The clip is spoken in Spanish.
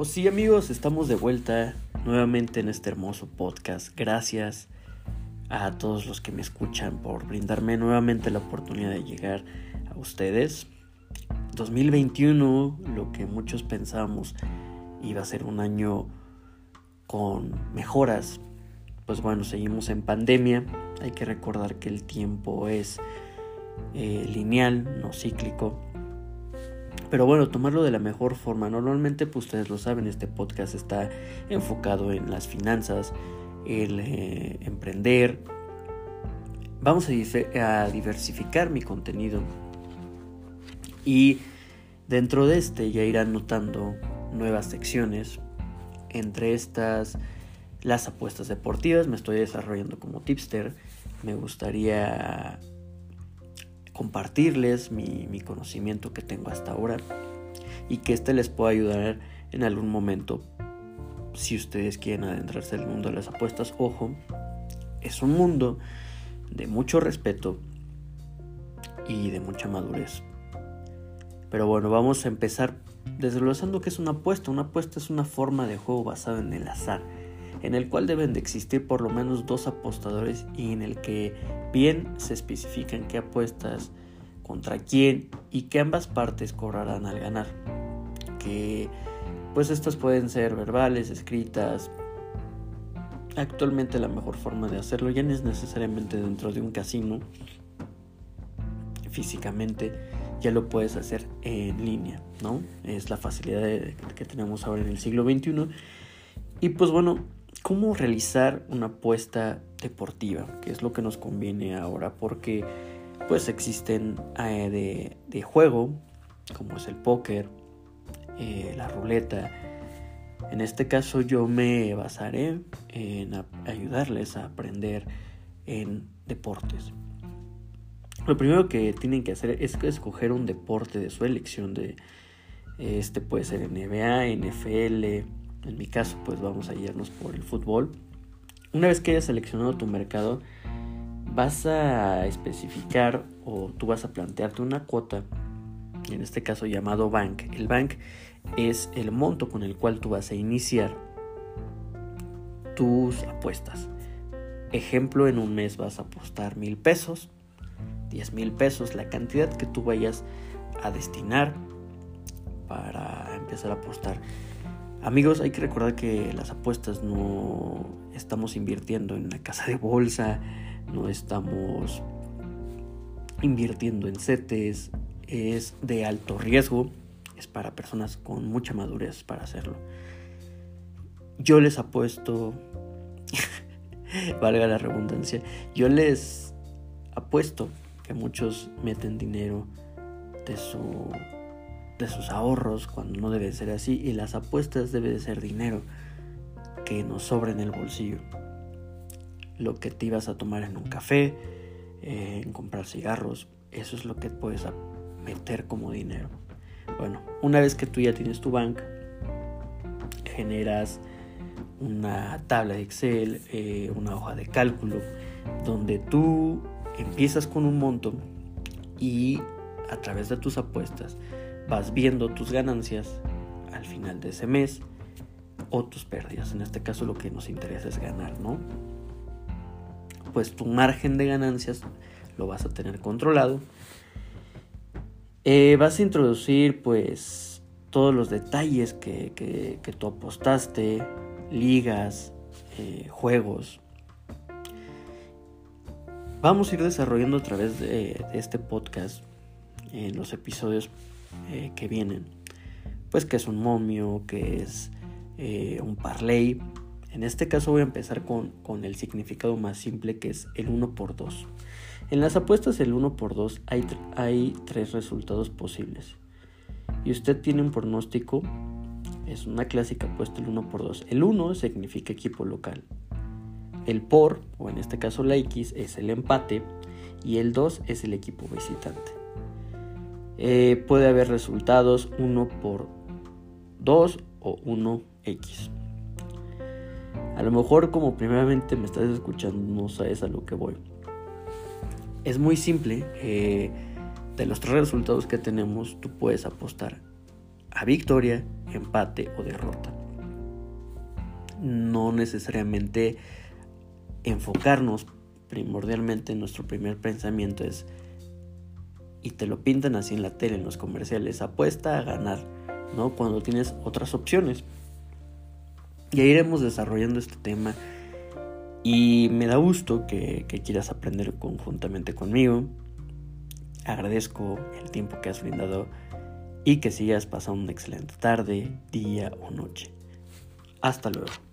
Oh sí amigos, estamos de vuelta nuevamente en este hermoso podcast. Gracias a todos los que me escuchan por brindarme nuevamente la oportunidad de llegar a ustedes. 2021, lo que muchos pensamos iba a ser un año con mejoras, pues bueno, seguimos en pandemia. Hay que recordar que el tiempo es eh, lineal, no cíclico. Pero bueno, tomarlo de la mejor forma. Normalmente, pues ustedes lo saben, este podcast está enfocado en las finanzas, el eh, emprender. Vamos a, a diversificar mi contenido. Y dentro de este ya irán notando nuevas secciones. Entre estas, las apuestas deportivas. Me estoy desarrollando como tipster. Me gustaría compartirles mi, conocimiento que tengo hasta ahora y que este les pueda ayudar en algún momento si ustedes quieren adentrarse en el mundo de las apuestas. Ojo, es un mundo de mucho respeto y de mucha madurez. Pero bueno, vamos a empezar desglosando que es una apuesta. Una apuesta es una forma de juego basada en el azar en el cual deben de existir por lo menos dos apostadores y en el que bien se especifican qué apuestas contra quién y que ambas partes cobrarán al ganar. Que pues estas pueden ser verbales, escritas. Actualmente la mejor forma de hacerlo ya no es necesariamente dentro de un casino físicamente, ya lo puedes hacer en línea, ¿no? Es la facilidad que tenemos ahora en el siglo XXI. Y pues bueno, cómo realizar una apuesta deportiva, que es lo que nos conviene ahora, porque pues existen eh, de, juego, como es el póker, eh, la ruleta. En este caso yo me basaré en ayudarles a aprender en deportes. Lo primero que tienen que hacer es escoger un deporte de su elección de este puede ser NBA, NFL, en mi caso, pues vamos a irnos por el fútbol. Una vez que hayas seleccionado tu mercado, vas a especificar o tú vas a plantearte una cuota, en este caso llamado bank. El bank es el monto con el cual tú vas a iniciar tus apuestas. Ejemplo, en un mes vas a apostar mil pesos, diez mil pesos, la cantidad que tú vayas a destinar para empezar a apostar. Amigos, hay que recordar que las apuestas no estamos invirtiendo en una casa de bolsa, no estamos invirtiendo en CETES, es de alto riesgo, es para personas con mucha madurez para hacerlo. Yo les apuesto, valga la redundancia, yo les apuesto que muchos meten dinero de su de sus ahorros cuando no debe ser así y las apuestas debe de ser dinero que nos sobre en el bolsillo. Lo que te ibas a tomar en un café, eh, en comprar cigarros, eso es lo que puedes meter como dinero. Bueno, una vez que tú ya tienes tu banca, generas una tabla de Excel, eh, una hoja de cálculo, donde tú empiezas con un monto y a través de tus apuestas vas viendo tus ganancias al final de ese mes o tus pérdidas. En este caso lo que nos interesa es ganar, ¿no? Pues tu margen de ganancias lo vas a tener controlado. Eh, vas a introducir pues todos los detalles que, que, tú apostaste, ligas, eh, juegos. Vamos a ir desarrollando a través de, de este podcast en los episodios eh, que vienen. Pues que es un momio, que es eh, un parlay. En este caso voy a empezar con, el significado más simple que es el 1 por 2. En las apuestas el 1 por 2 hay, hay tres resultados posibles. Y usted tiene un pronóstico, es una clásica apuesta el 1 por 2. El 1 significa equipo local. El por, o en este caso la X, es el empate. Y el 2 es el equipo visitante. Eh, puede haber resultados 1 por 2 o 1x. A lo mejor como primeramente me estás escuchando no sabes a lo que voy. Es muy simple. Eh, de los tres resultados que tenemos, tú puedes apostar a victoria, empate o derrota. No necesariamente enfocarnos primordialmente en nuestro primer pensamiento es y te lo pintan así en la tele, en los comerciales, apuesta a ganar, ¿no? Cuando tienes otras opciones. Ya iremos desarrollando este tema y me da gusto que, que quieras aprender conjuntamente conmigo. Agradezco el tiempo que has brindado y que sigas pasando una excelente tarde, día o noche. Hasta luego.